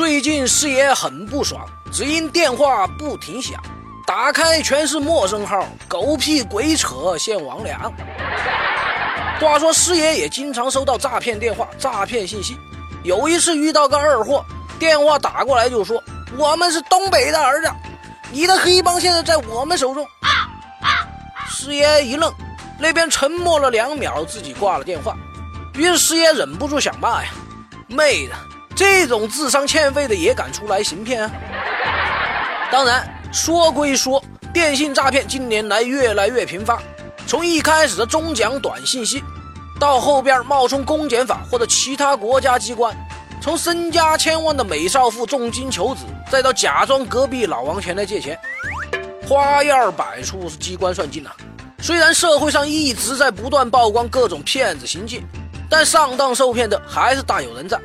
最近师爷很不爽，只因电话不停响，打开全是陌生号，狗屁鬼扯现魍魉。话说师爷也经常收到诈骗电话、诈骗信息，有一次遇到个二货，电话打过来就说：“我们是东北的儿子，你的黑帮现在在我们手中。”师爷一愣，那边沉默了两秒，自己挂了电话。于是师爷忍不住想骂呀：“妹的，这种智商欠费的也敢出来行骗啊！”当然，说归说，电信诈骗近年来越来越频发。从一开始的中奖短信息，到后边冒充公检法或者其他国家机关，从身家千万的美少妇重金求子，再到假装隔壁老王前来借钱，花样百出，是机关算尽呐。虽然社会上一直在不断曝光各种骗子行径，但上当受骗的还是大有人在。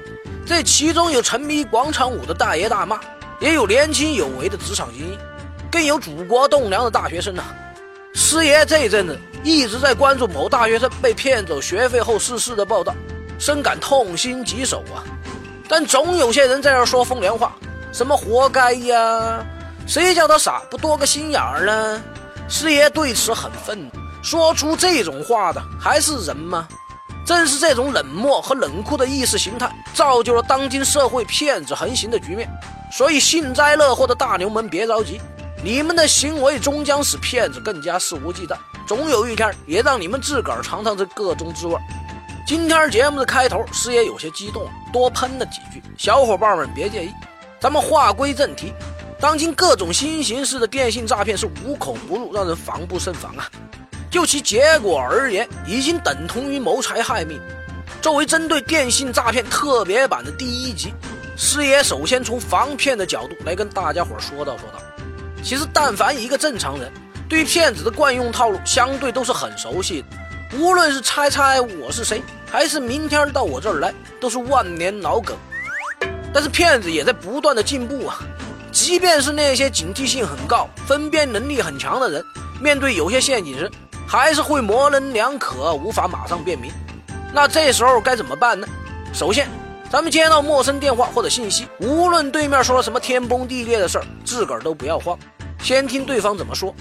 这其中有沉迷广场舞的大爷大妈，也有年轻有为的职场精英，更有祖国栋梁的大学生呐。师爷这阵子一直在关注某大学生被骗走学费后逝世的报道，深感痛心疾首啊！但总有些人在这说风凉话，什么活该呀？谁叫他傻不多个心眼儿呢？师爷对此很愤怒，说出这种话的还是人吗？正是这种冷漠和冷酷的意识形态，造就了当今社会骗子横行的局面。所以幸灾乐祸的大牛们别着急。你们的行为终将使骗子更加肆无忌惮，总有一天也让你们自个儿尝尝这个中滋味。今天节目的开头，师爷有些激动，多喷了几句，小伙伴们别介意。咱们话归正题，当今各种新形式的电信诈骗是无孔不入，让人防不胜防啊。就其结果而言，已经等同于谋财害命。作为针对电信诈骗特别版的第一集，师爷首先从防骗的角度来跟大家伙说道说道。其实，但凡一个正常人，对骗子的惯用套路相对都是很熟悉的。无论是猜猜我是谁，还是明天到我这儿来，都是万年老梗。但是骗子也在不断的进步啊！即便是那些警惕性很高、分辨能力很强的人，面对有些陷阱时，还是会模棱两可，无法马上辨明。那这时候该怎么办呢？首先，咱们接到陌生电话或者信息，无论对面说了什么天崩地裂的事儿，自个儿都不要慌。先听对方怎么说，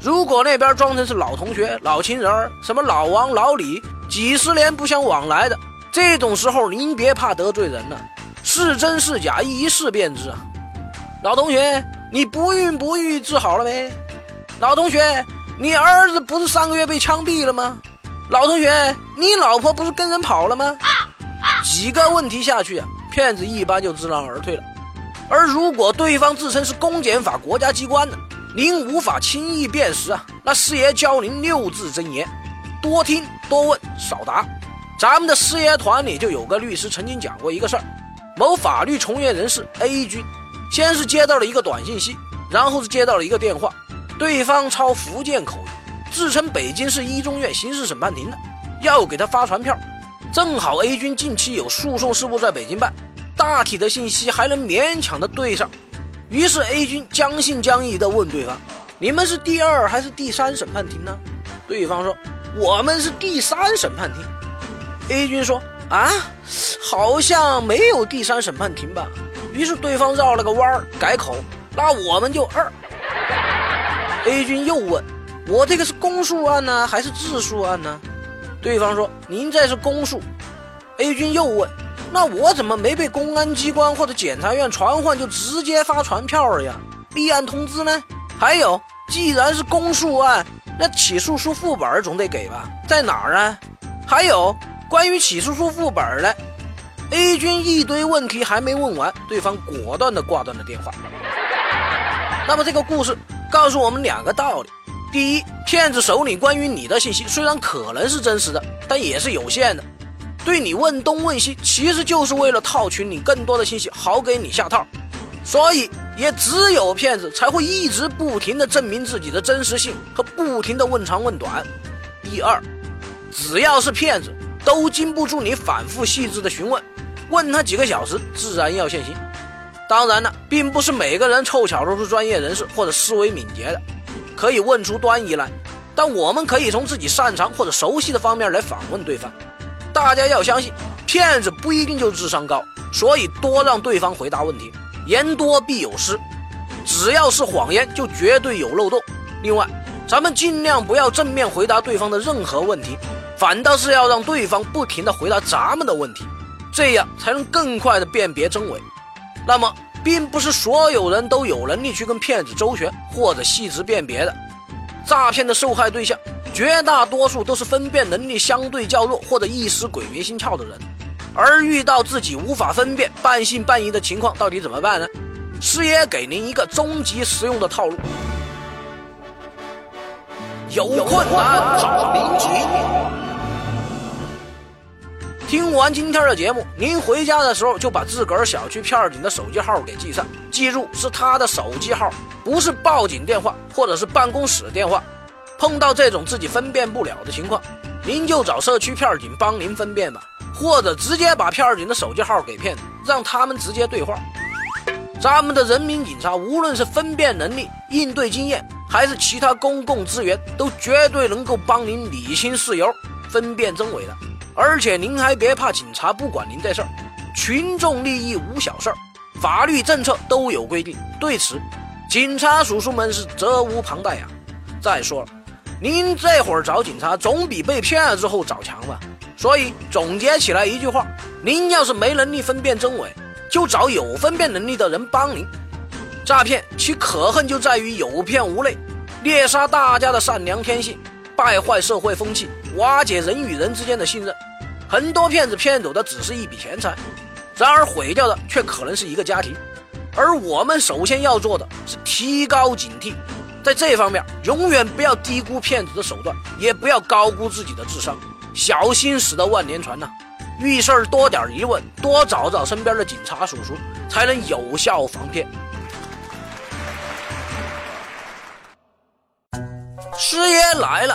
如果那边装成是老同学、老情人儿，什么老王、老李，几十年不相往来的，这种时候您别怕得罪人了，是真是假一试便知啊。老同学，你不孕不育治好了没？老同学，你儿子不是上个月被枪毙了吗？老同学，你老婆不是跟人跑了吗？几个问题下去啊，骗子一般就知难而退了。而如果对方自称是公检法国家机关的，您无法轻易辨识啊！那师爷教您六字真言：多听多问少答。咱们的师爷团里就有个律师曾经讲过一个事儿：某法律从业人士 A 君，先是接到了一个短信息，然后是接到了一个电话，对方操福建口音，自称北京市一中院刑事审判庭的，要给他发传票。正好 A 军近期有诉讼事务在北京办。大体的信息还能勉强的对上，于是 A 军将信将疑的问对方：“你们是第二还是第三审判庭呢？”对方说：“我们是第三审判庭。”A 军说：“啊，好像没有第三审判庭吧？”于是对方绕了个弯儿改口：“那我们就二。”A 君又问：“我这个是公诉案呢，还是自诉案呢？”对方说：“您这是公诉。”A 君又问。那我怎么没被公安机关或者检察院传唤就直接发传票了呀？立案通知呢？还有，既然是公诉案，那起诉书副本总得给吧？在哪儿啊？还有关于起诉书副本的，A 君一堆问题还没问完，对方果断的挂断了电话。那么这个故事告诉我们两个道理：第一，骗子手里关于你的信息虽然可能是真实的，但也是有限的。对你问东问西，其实就是为了套取你更多的信息，好给你下套。所以，也只有骗子才会一直不停的证明自己的真实性和不停的问长问短。第二，只要是骗子，都经不住你反复细致的询问，问他几个小时，自然要现形。当然了，并不是每个人凑巧都是专业人士或者思维敏捷的，可以问出端倪来。但我们可以从自己擅长或者熟悉的方面来访问对方。大家要相信，骗子不一定就智商高，所以多让对方回答问题，言多必有失。只要是谎言，就绝对有漏洞。另外，咱们尽量不要正面回答对方的任何问题，反倒是要让对方不停的回答咱们的问题，这样才能更快的辨别真伪。那么，并不是所有人都有能力去跟骗子周旋或者细致辨别的。诈骗的受害对象，绝大多数都是分辨能力相对较弱或者一时鬼迷心窍的人。而遇到自己无法分辨、半信半疑的情况，到底怎么办呢？师爷给您一个终极实用的套路：有困难找民警。听完今天的节目，您回家的时候就把自个儿小区片警的手机号给记上，记住是他的手机号，不是报警电话或者是办公室电话。碰到这种自己分辨不了的情况，您就找社区片警帮您分辨吧，或者直接把片警的手机号给骗子，让他们直接对话。咱们的人民警察，无论是分辨能力、应对经验，还是其他公共资源，都绝对能够帮您理清事由、分辨真伪的。而且您还别怕，警察不管您这事儿，群众利益无小事儿，法律政策都有规定，对此，警察叔叔们是责无旁贷呀。再说了，您这会儿找警察总比被骗了之后找强吧？所以总结起来一句话：您要是没能力分辨真伪，就找有分辨能力的人帮您。诈骗其可恨就在于有骗无类，猎杀大家的善良天性，败坏社会风气，瓦解人与人之间的信任。很多骗子骗走的只是一笔钱财，然而毁掉的却可能是一个家庭。而我们首先要做的是提高警惕，在这方面永远不要低估骗子的手段，也不要高估自己的智商，小心驶得万年船呐！遇事儿多点疑问，多找找身边的警察叔叔，才能有效防骗。师爷来了。